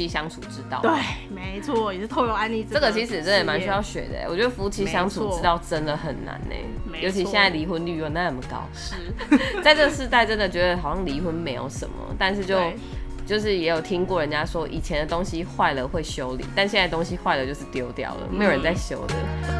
妻相处之道。对，没错，也是透过安利这个其实真的蛮需要学的。我觉得夫妻相处之道真的很难呢，尤其现在离婚率又那么高。是，在这个时代，真的觉得好像离婚没有什么，但是就就是也有听过人家说，以前的东西坏了会修理，但现在东西坏了就是丢掉了，没有人在修的。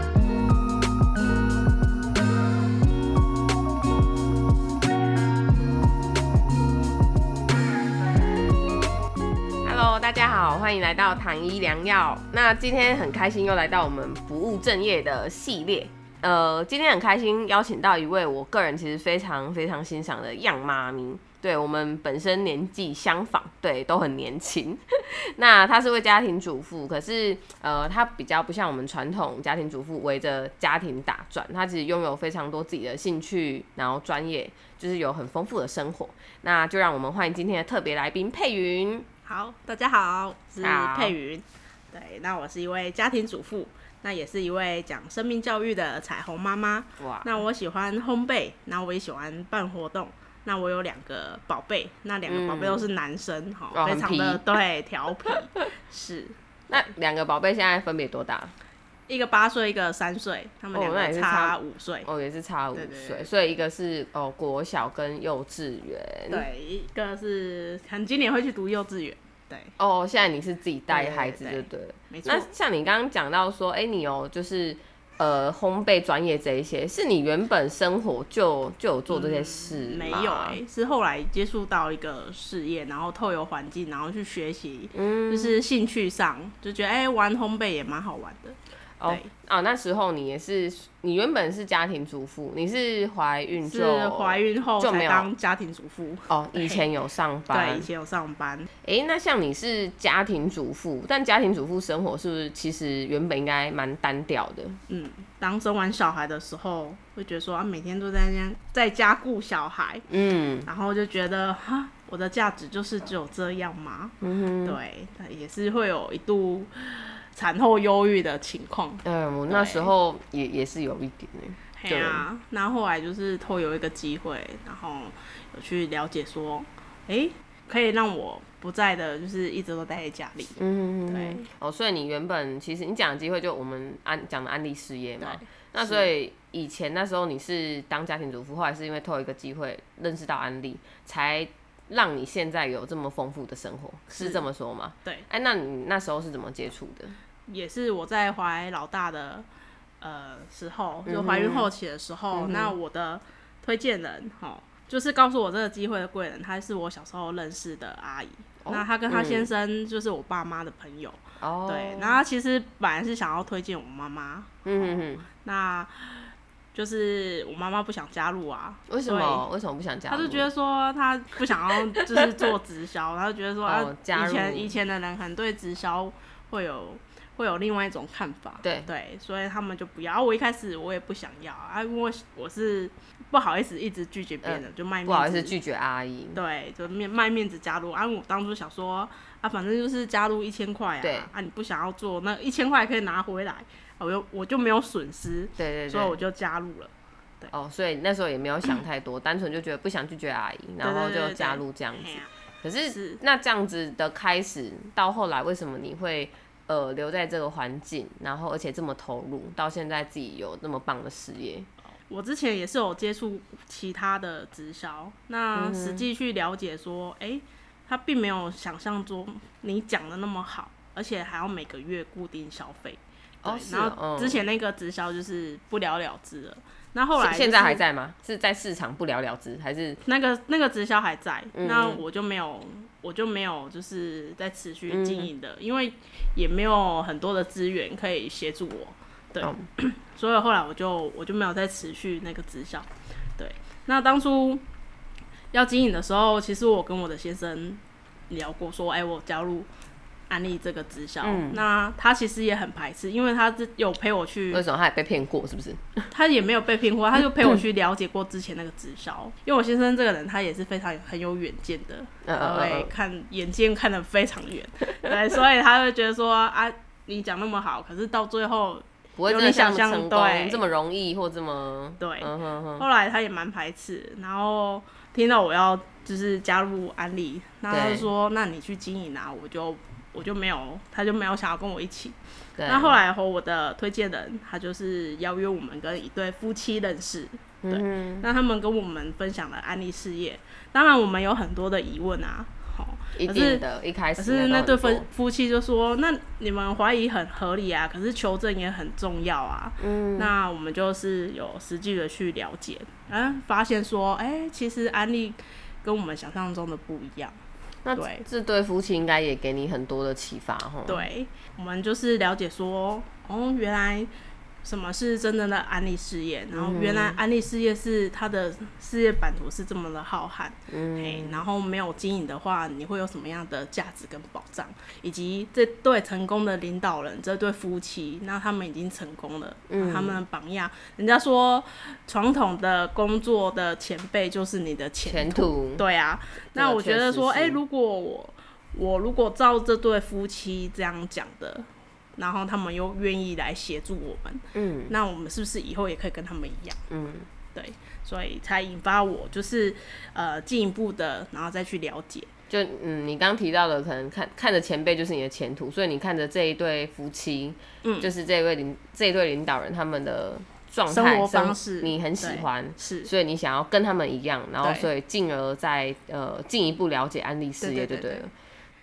大家好，欢迎来到糖医良药。那今天很开心又来到我们不务正业的系列。呃，今天很开心邀请到一位我个人其实非常非常欣赏的样妈咪。对我们本身年纪相仿，对，都很年轻。那她是位家庭主妇，可是呃，她比较不像我们传统家庭主妇围着家庭打转。她其实拥有非常多自己的兴趣，然后专业，就是有很丰富的生活。那就让我们欢迎今天的特别来宾佩云。好，大家好，是佩云。对，那我是一位家庭主妇，那也是一位讲生命教育的彩虹妈妈。哇，那我喜欢烘焙，那我也喜欢办活动。那我有两个宝贝，那两个宝贝都是男生，哈，非常的对调皮。是，那两个宝贝现在分别多大？一个八岁，一个三岁，他们两个差五岁。哦，也是差五岁，所以一个是哦国小跟幼稚园。对，一个是可能今年会去读幼稚园。对。哦，现在你是自己带孩子，对对？没错。那像你刚刚讲到说，哎，你有就是呃烘焙专业这一些，是你原本生活就就有做这些事没有哎，是后来接触到一个事业，然后透油环境，然后去学习，嗯，就是兴趣上就觉得哎玩烘焙也蛮好玩的。哦啊，那时候你也是，你原本是家庭主妇，你是怀孕是怀孕后就没有当家庭主妇哦。以前有上班，对，以前有上班。哎，那像你是家庭主妇，但家庭主妇生活是不是其实原本应该蛮单调的？嗯，当生完小孩的时候，会觉得说啊，每天都在家在家顾小孩，嗯，然后就觉得哈，我的价值就是只有这样吗？嗯哼，对，也是会有一度。产后忧郁的情况，嗯，我那时候也也是有一点呢。对啊，那后来就是偷有一个机会，然后有去了解说，哎，可以让我不在的，就是一直都待在家里。嗯，对。哦，所以你原本其实你讲的机会就我们安讲的安利事业嘛。那所以以前那时候你是当家庭主妇，后来是因为偷一个机会认识到安利，才让你现在有这么丰富的生活，是这么说吗？对。哎，那你那时候是怎么接触的？也是我在怀老大的呃时候，就怀孕后期的时候，那我的推荐人哈，就是告诉我这个机会的贵人，她是我小时候认识的阿姨。那她跟她先生就是我爸妈的朋友。哦。对，然后其实本来是想要推荐我妈妈。嗯哼。那就是我妈妈不想加入啊。为什么？为什么不想加入？她就觉得说她不想要就是做直销，他就觉得说啊，以前以前的人可能对直销会有。会有另外一种看法，对对，所以他们就不要。我一开始我也不想要啊，因为我是不好意思一直拒绝别人，就卖面子。不好意思拒绝阿姨。对，就面卖面子加入啊。我当初想说啊，反正就是加入一千块啊，啊，你不想要做那一千块可以拿回来，我就我就没有损失。对对对。所以我就加入了。对。哦，所以那时候也没有想太多，单纯就觉得不想拒绝阿姨，然后就加入这样子。可是那这样子的开始到后来，为什么你会？呃，留在这个环境，然后而且这么投入，到现在自己有那么棒的事业。我之前也是有接触其他的直销，那实际去了解说，哎，他并没有想象中你讲的那么好，而且还要每个月固定消费。哦，然后之前那个直销就是不了了之了。那后来现在还在吗？是在市场不了了之，还是那个那个直销还在？那我就没有。我就没有就是在持续经营的，因为也没有很多的资源可以协助我，对，所以后来我就我就没有再持续那个直销，对。那当初要经营的时候，其实我跟我的先生聊过，说，哎，我加入。安利这个直销，那他其实也很排斥，因为他是有陪我去。为什么他也被骗过？是不是？他也没有被骗过，他就陪我去了解过之前那个直销。因为我先生这个人，他也是非常很有远见的，对，看眼见看得非常远，对，所以他会觉得说啊，你讲那么好，可是到最后不会你想象对这么容易或这么对。后来他也蛮排斥，然后听到我要就是加入安利，那他就说，那你去经营啊，我就。我就没有，他就没有想要跟我一起。那后来和我的推荐人，他就是邀约我们跟一对夫妻认识，对，嗯那他们跟我们分享了安利事业。当然，我们有很多的疑问啊，好，一可是定的，一开始可是那对夫夫妻就说，那你们怀疑很合理啊，可是求证也很重要啊。嗯那我们就是有实际的去了解，嗯，发现说，哎、其实安利跟我们想象中的不一样。那对这对夫妻应该也给你很多的启发哈。对，我们就是了解说，哦，原来什么是真正的安利事业，然后原来安利事业是它的事业版图是这么的浩瀚，嗯。嘿，然后没有经营的话，你会有什么样的价值跟保障？以及这对成功的领导人，这对夫妻，那他们已经成功了，嗯。他们的榜样，人家说传统的工作的前辈就是你的前前途。对啊，那我觉得说，哎、如果我我如果照这对夫妻这样讲的，然后他们又愿意来协助我们，嗯。那我们是不是以后也可以跟他们一样？嗯，对，所以才引发我就是呃进一步的，然后再去了解。就嗯，你刚提到的，可能看看着前辈就是你的前途，所以你看着这一对夫妻，嗯。就是这位领这一对领导人他们的状态、生活方式你很喜欢，是，所以你想要跟他们一样，然后所以进而再呃进一步了解安利事业，对对对对了。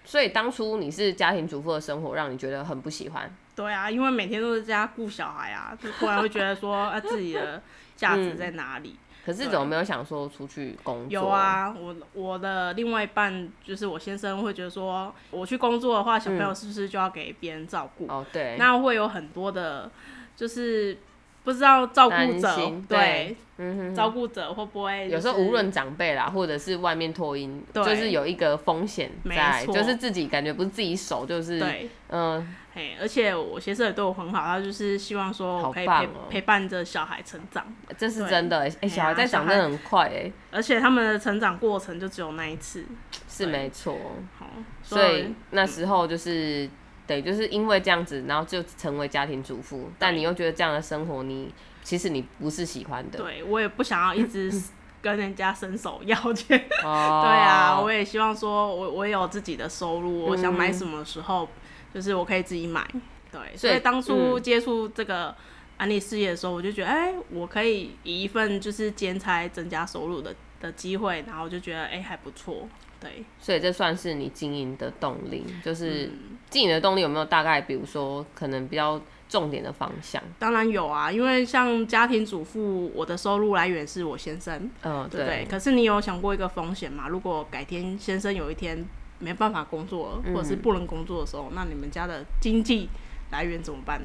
所以当初你是家庭主妇的生活，让你觉得很不喜欢，对啊，因为每天都是在家顾小孩啊，就突然会觉得说啊自己的价值在哪里？可是怎么没有想说出去工作？有，啊，我我的另外一半就是我先生会觉得说，我去工作的话，小朋友是不是就要给别人照顾？哦对，那会有很多的，就是不知道照顾者对对嗯哼照顾者会不会、有时候无论长辈啦，或者是外面托婴，就是有一个风险在，就是自己感觉不是自己手，就是对，嗯，嘿，而且我先生也对我很好，他就是希望说我可以陪、陪伴着小孩成长，这是真的欸。哎、哎小孩在长真的很快哎、而且他们的成长过程就只有那一次，是对。没错。好，所以那时候就是。对，就是因为这样子，然后就成为家庭主妇，但你又觉得这样的生活你，其实你不是喜欢的。对我也不想要一直 跟人家伸手要钱，哦，对啊，我也希望说我我有自己的收入，我想嗯。买什么时候，就是我可以自己买。对，所以当初嗯。接触这个安利事业的时候，我就觉得，哎、我可以以一份就是兼差增加收入的的机会，然后我就觉得，哎、还不错。对，所以这算是你经营的动力，就是嗯经营的动力有没有大概，比如说可能比较重点的方向？当然有啊，因为像家庭主妇，我的收入来源是我先生，嗯，对不对？可是你有想过一个风险吗？如果改天先生有一天没办法工作，或者是嗯不能工作的时候，那你们家的经济来源怎么办？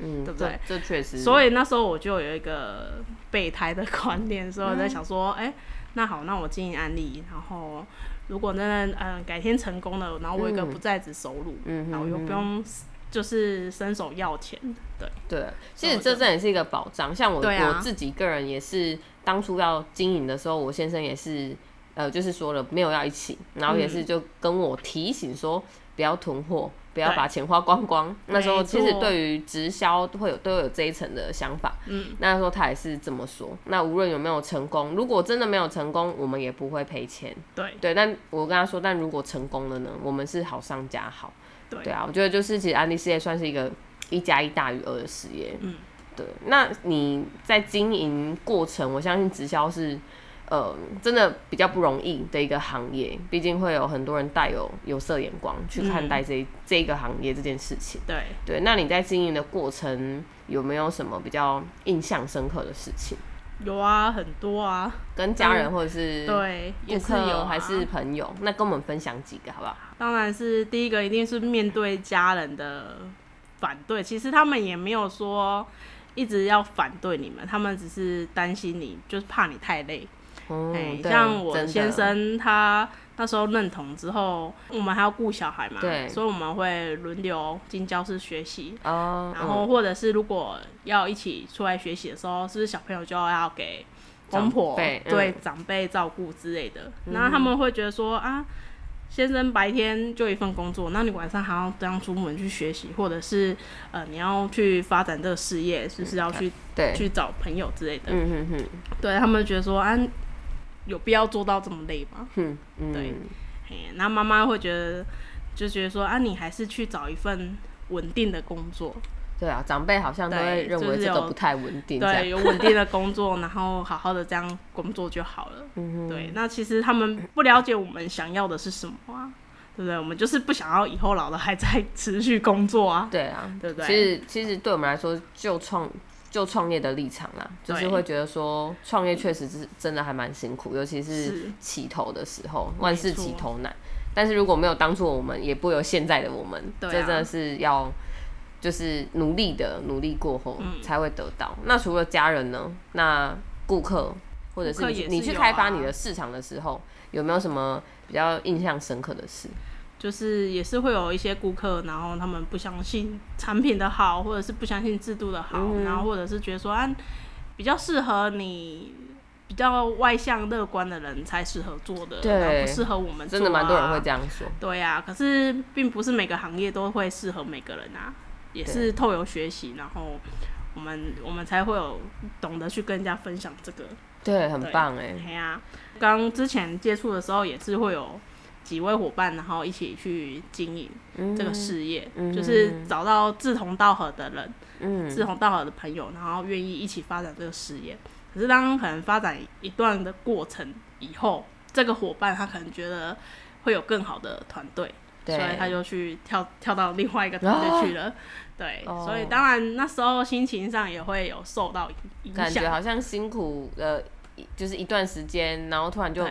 嗯，对不对这这确实，所以那时候我就有一个备胎的观念，所以我在想说，哎、那好，那我经营安利，然后如果真的嗯改天成功了，然后我有一个嗯不在职收入，嗯然后又不用就是伸手要钱，对，对，其实这真的也是一个保障。像我、啊。我自己个人也是，当初要经营的时候，我先生也是，呃，就是说了没有要一起，然后也是就跟我提醒说不要囤货，不要把钱花光光。那时候其实对于直销会有都有这一层的想法。嗯，那时候他也是这么说。那无论有没有成功，如果真的没有成功，我们也不会赔钱。对对，但我跟他说，但如果成功了呢，我们是好上加好。对对啊，我觉得就是其实安利事业算是一个一加一大于二的事业。嗯，对。那你在经营过程，我相信直销是呃真的比较不容易的一个行业，毕竟会有很多人带有有色眼光去看待这、这一个行业这件事情。对。对，那你在经营的过程有没有什么比较印象深刻的事情？有啊，很多啊，跟家人或者是对，也顾客还是朋友？那跟我们分享几个好不好？当然是第一个，一定是面对家人的反对。其实他们也没有说一直要反对你们，他们只是担心你，就是怕你太累。嗯哎、对像我先生他那时候认同之后，我们还要顾小孩嘛，对所以我们会轮流进教室学习。哦，然后或者是如果要一起出来学习的时候，是不是小朋友就要给公婆对长辈照顾之类的？那、他们会觉得说啊，先生白天就一份工作，那你晚上还要这样出门去学习，或者是呃你要去发展这个事业，是不是要去、对，去找朋友之类的？嗯哼哼，对他们觉得说啊，有必要做到这么累吗？哼，嗯，对嘿，那妈妈会觉得就觉得说啊，你还是去找一份稳定的工作。对啊，长辈好像都会认为这个不太稳定。对，有稳定的工作，然后好好的这样工作就好了。嗯对，那其实他们不了解我们想要的是什么啊，对不对？我们就是不想要以后老了还在持续工作啊。对啊，对不对？其实其实对我们来说，就创就创业的立场啦，就是会觉得说，创业确实是真的还蛮辛苦，尤其是起头的时候，万事起头难。但是如果没有当初我们，也不有现在的我们。这真的是要。就是努力的努力过后才会得到。那除了家人呢？那顾客或者是你去开发你的市场的时候，有没有什么比较印象深刻的事？就是也是会有一些顾客，然后他们不相信产品的好，或者是不相信制度的好，然后或者是觉得说啊，比较适合你比较外向乐观的人才适合做的，对，不适合我们。真的蛮多人会这样说。对呀，可是并不是每个行业都会适合每个人啊。也是透由学习，然后我们我们才会有懂得去跟人家分享这个，对，很棒哎。对啊，刚之前接触的时候也是会有几位伙伴，然后一起去经营这个事业，就是找到志同道合的人，嗯，志同道合的朋友，然后愿意一起发展这个事业。可是当可能发展一段的过程以后，这个伙伴他可能觉得会有更好的团队。所以他就去跳跳到另外一个团队去了，对，所以当然那时候心情上也会有受到影响，感觉好像辛苦了，就是一段时间，然后突然就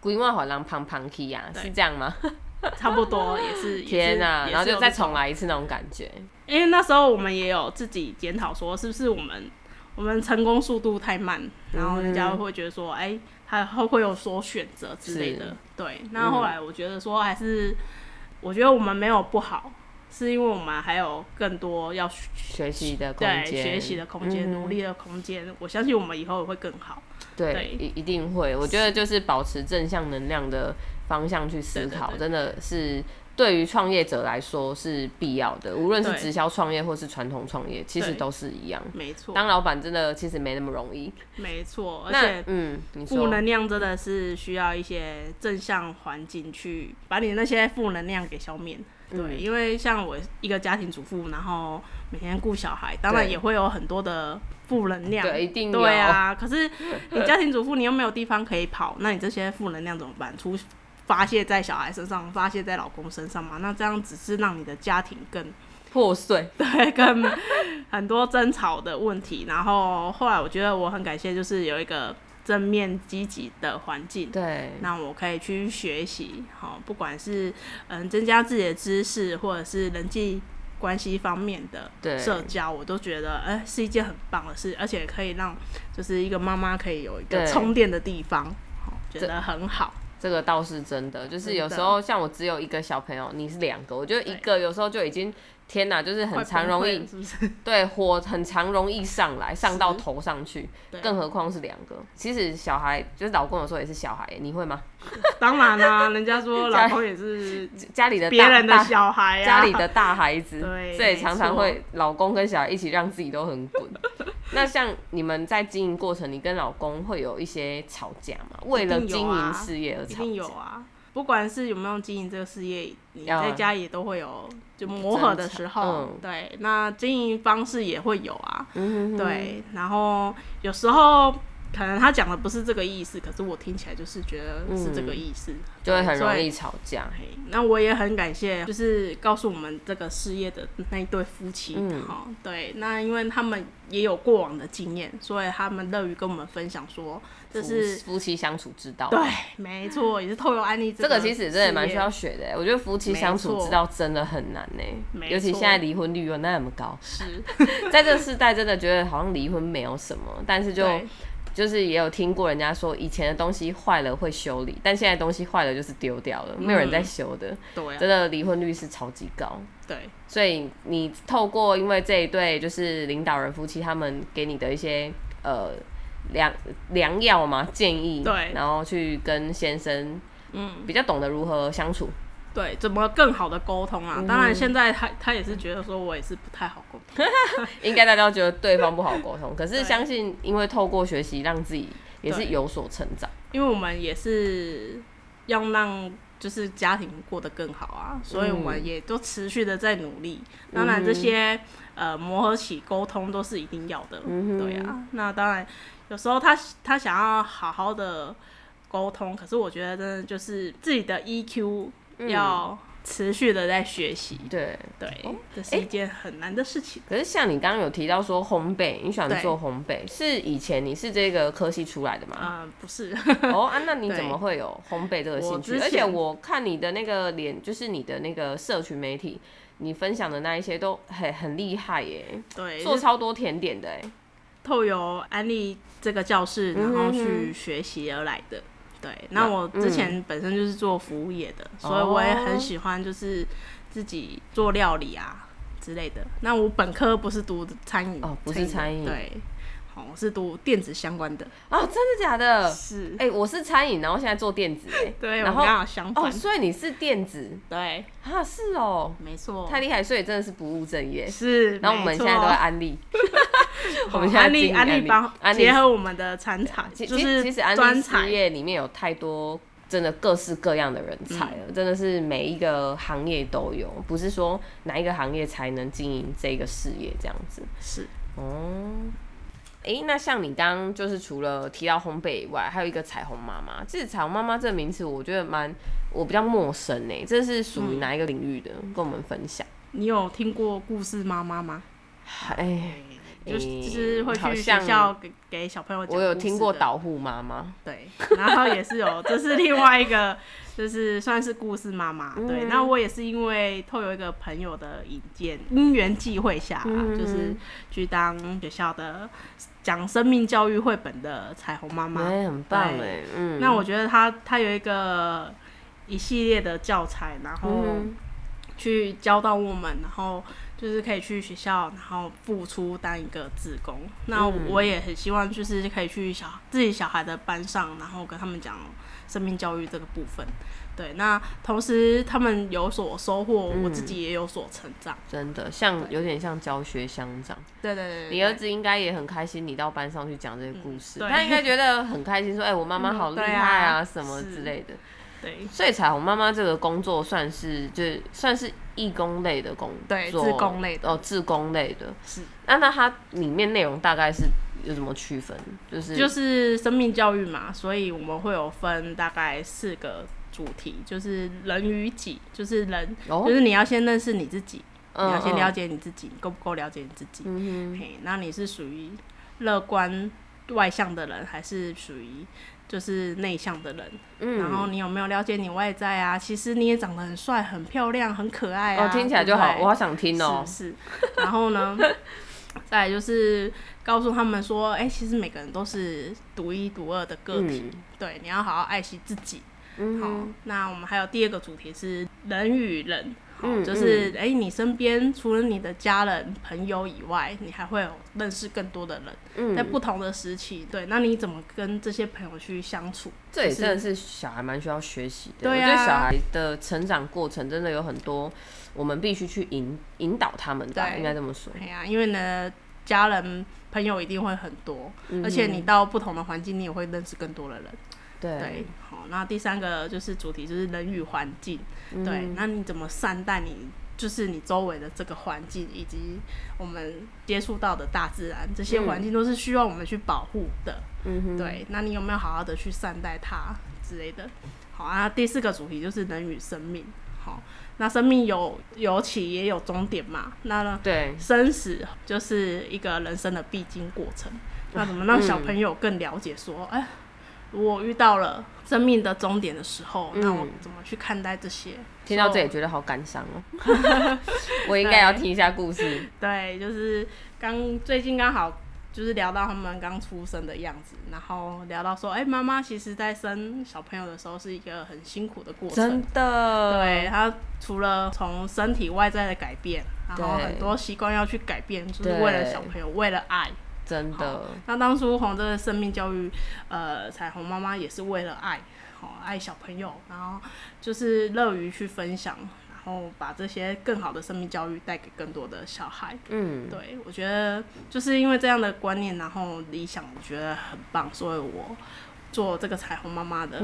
规划好让胖胖起呀，是这样吗？差不多也是。天哪，然后就再重来一次那种感觉。因为那时候我们也有自己检讨说，是不是我们我们成功速度太慢，然后人家会觉得说，哎，他会会有所选择之类的。对，那后来我觉得说还是。我觉得我们没有不好，是因为我们还有更多要学习的空间，学习的空间，努力的空间。我相信我们以后会更好。对，一一定会。我觉得就是保持正向能量的方向去思考，真的是对于创业者来说是必要的。无论是直销创业或是传统创业，其实都是一样。没错，当老板真的其实没那么容易。没错，而且嗯，负能量真的是需要一些正向环境去把你那些负能量给消灭。对，因为像我一个家庭主妇，然后每天顾小孩，当然也会有很多的负能量。对，一定对啊。可是你家庭主妇，你又没有地方可以跑，那你这些负能量怎么办？出发泄在小孩身上，发泄在老公身上嘛？那这样只是让你的家庭更破碎，对，跟 很多争吵的问题。然后后来我觉得我很感谢，就是有一个。正面积极的环境，对，那我可以去学习，好，不管是嗯增加自己的知识，或者是人际关系方面的社交，我都觉得哎是一件很棒的事，而且可以让就是一个妈妈可以有一个充电的地方，好，觉得很好。这个倒是真的，就是有时候像我只有一个小朋友，你是两个，我觉得一个有时候就已经。天呐，就是很常容易，对火很常容易上来，上到头上去，更何况是两个。其实小孩就是老公有时候也是小孩，你会吗？当然啦，人家说 老公也是家里的别人的小孩，家里的大孩子，所以常常会老公跟小孩一起让自己都很滚。那像你们在经营过程，你跟老公会有一些吵架吗？为了经营事业而吵架？不管是有没有经营这个事业，你在家也都会有就磨合的时候，对，那经营方式也会有啊，对，然后有时候。可能他讲的不是这个意思，可是我听起来就是觉得是这个意思，就会很容易吵架。那我也很感谢，就是告诉我们这个事业的那一对夫妻哈。对，那因为他们也有过往的经验，所以他们乐于跟我们分享说，这是夫妻相处之道。对，没错，也是透过案例。这个其实真的蛮需要学的。我觉得夫妻相处之道真的很难呢，尤其现在离婚率又那么高。是，在这个时代，真的觉得好像离婚没有什么，但是就。就是也有听过人家说，以前的东西坏了会修理，但现在东西坏了就是丢掉了，没有人在修的。对，真的离婚率是超级高。对，所以你透过因为这一对就是领导人夫妻，他们给你的一些呃良良药嘛建议，对，然后去跟先生嗯比较懂得如何相处。对，怎么更好的沟通啊？当然，现在他他也是觉得说我也是不太好沟通，应该大家都觉得对方不好沟通。可是相信，因为透过学习，让自己也是有所成长。因为我们也是要让就是家庭过得更好啊，所以我们也都持续的在努力。当然，这些呃磨合起沟通都是一定要的，对啊。那当然，有时候他他想要好好的沟通，可是我觉得真的就是自己的 EQ 要。持续的在学习，对对，这是一件很难的事情。可是像你刚刚有提到说烘焙，你喜欢做烘焙，是以前你是这个科系出来的吗？啊，不是。哦啊，那你 怎么会有烘焙这个兴趣？而且我看你的那个脸，就是你的那个社群媒体，你分享的那一些都很很厉害耶。对，做超多甜点的哎，透由安利这个教室，然后去学习而来的。对，那我之前本身就是做服务业的，所以我也很喜欢就是自己做料理啊之类的。那我本科不是读餐饮哦，不是餐饮，对，哦，是读电子相关的。哦，真的假的？是，哎，我是餐饮，然后现在做电子，哎，对，然后刚好相反。哦，所以你是电子，对，啊，是哦，没错，太厉害，所以真的是不务正业。是，然后我们现在都在安利。我们安利安利帮结合我们的产产，就是其实安利事业里面有太多真的各式各样的人才了，真的是每一个行业都有，不是说哪一个行业才能经营这个事业这样子。是哦，哎，那像你刚刚就是除了提到烘焙以外，还有一个彩虹妈妈。其实彩虹妈妈这个名词，我觉得蛮我比较陌生呢。这是属于哪一个领域的？跟我们分享。你有听过故事妈妈吗？哎。就是会去学校给给小朋友讲。我有听过导护妈妈，对，然后也是有，这是另外一个，就是算是故事妈妈。对，那我也是因为透有一个朋友的引荐，因缘际会下，就是去当学校的讲生命教育绘本的彩虹妈妈，很棒哎。嗯，那我觉得他他有一个一系列的教材，然后去教到我们，然后。就是可以去学校，然后付出当一个自工。那我也很希望，就是可以去小自己小孩的班上，然后跟他们讲生命教育这个部分。对，那同时他们有所收获，我自己也有所成长。真的，像有点像教学相长。对对对，你儿子应该也很开心，你到班上去讲这些故事，他应该觉得很开心，说：“哎，我妈妈好厉害啊，什么之类的。”对，所以彩虹妈妈这个工作算是就算是义工类的工作，对，自工类的哦，自工类的。是，那那它里面内容大概是有什么区分？就是就是生命教育嘛，所以我们会有分大概四个主题，就是人与己，就是人，就是你要先认识你自己，你要先了解你自己，够不够了解你自己？嗯那你是属于乐观外向的人，还是属于？就是内向的人，嗯，然后你有没有了解你外在啊？其实你也长得很帅、很漂亮、很可爱啊！哦，听起来就好，我好想听哦。是，然后呢，再就是告诉他们说，哎，其实每个人都是独一无二的个体，对，你要好好爱惜自己。嗯，好，那我们还有第二个主题是人与人。嗯，就是哎，你身边除了你的家人、朋友以外，你还会有认识更多的人，在不同的时期，对，那你怎么跟这些朋友去相处？这也真的是小孩蛮需要学习的。对啊，小孩的成长过程真的有很多，我们必须去引引导他们的，应该这么说。对呀，因为呢，家人、朋友一定会很多，而且你到不同的环境，你也会认识更多的人。对，好，那第三个就是主题，就是人与环境。对，那你怎么善待你，就是你周围的这个环境，以及我们接触到的大自然，这些环境都是需要我们去保护的。嗯哼，对，那你有没有好好的去善待它之类的？好啊，第四个主题就是人与生命。好，那生命有有起也有终点嘛？那呢？对，生死就是一个人生的必经过程。那怎么让小朋友更了解说，哎？我遇到了生命的终点的时候，那我怎么去看待这些？听到这里觉得好感伤哦，我应该要听一下故事。对，就是刚最近刚好就是聊到他们刚出生的样子，然后聊到说，哎，妈妈其实在生小朋友的时候是一个很辛苦的过程。真的。对，他除了从身体外在的改变，然后很多习惯要去改变，就是为了小朋友，为了爱。真的，那当初红这个生命教育，呃，彩虹妈妈也是为了爱，好爱小朋友，然后就是乐于去分享，然后把这些更好的生命教育带给更多的小孩。嗯，对，我觉得就是因为这样的观念，然后理想，我觉得很棒，所以我做这个彩虹妈妈的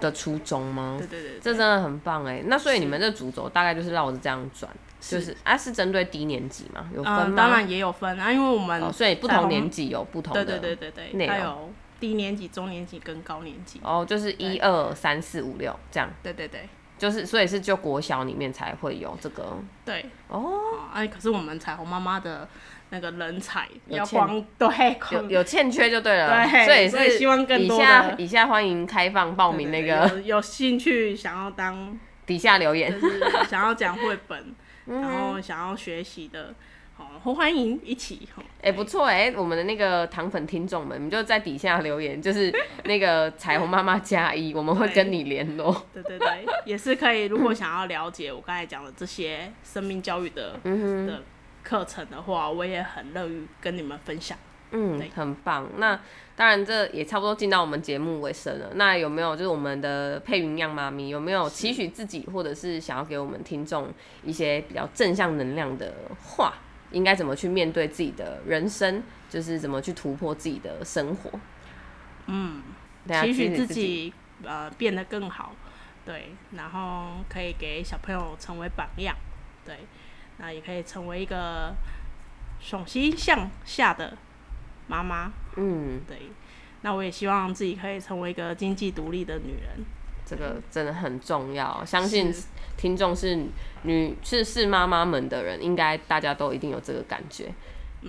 的初衷吗？对对对，这真的很棒哎。那所以你们这主轴大概就是绕着这样转，就是啊，是针对低年级嘛？有分吗？当然也有分啊，因为我们所以不同年级有不同的对对对对对，它有低年级、中年级跟高年级。哦，就是一二三四五六这样。对对对，就是所以是就国小里面才会有这个。对哦，哎，可是我们彩虹妈妈的。那个人才要光 对，有有欠缺就对了，对，所以是希望更多以下以下欢迎开放报名那个有兴趣想要当底下留言，就是想要讲绘本，然后想要学习的，好欢迎一起。哎，不错哎，我们的那个糖粉听众们，你就在底下留言，就是那个 彩虹妈妈加一，我们会跟你联络。对对对，也是可以。如果想要了解我刚才讲的这些生命教育的的。课程的话，我也很乐于跟你们分享。嗯，很棒。那当然，这也差不多进到我们节目尾声了。那有没有就是我们的配云样妈咪有没有期许自己，或者是想要给我们听众一些比较正向能量的话？应该怎么去面对自己的人生？就是怎么去突破自己的生活？嗯，期许自己呃变得更好，对，然后可以给小朋友成为榜样，对。那也可以成为一个雄心向下的妈妈。嗯，对。那我也希望自己可以成为一个经济独立的女人。这个真的很重要。相信听众是女是是妈妈们的人，应该大家都一定有这个感觉。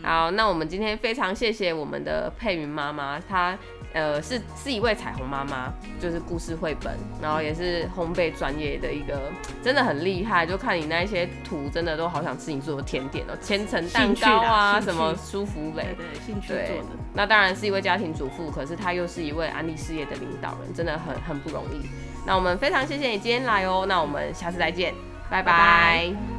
好，那我们今天非常谢谢我们的佩云妈妈，她呃是是一位彩虹妈妈，就是故事绘本，然后也是烘焙专业的一个，真的很厉害。就看你那一些图，真的都好想吃你做的甜点哦，千层蛋糕啊，什么舒芙蕾，对兴趣做的。那当然是一位家庭主妇，可是她又是一位安利事业的领导人，真的很很不容易。那我们非常谢谢你今天来哦，那我们下次再见，拜拜。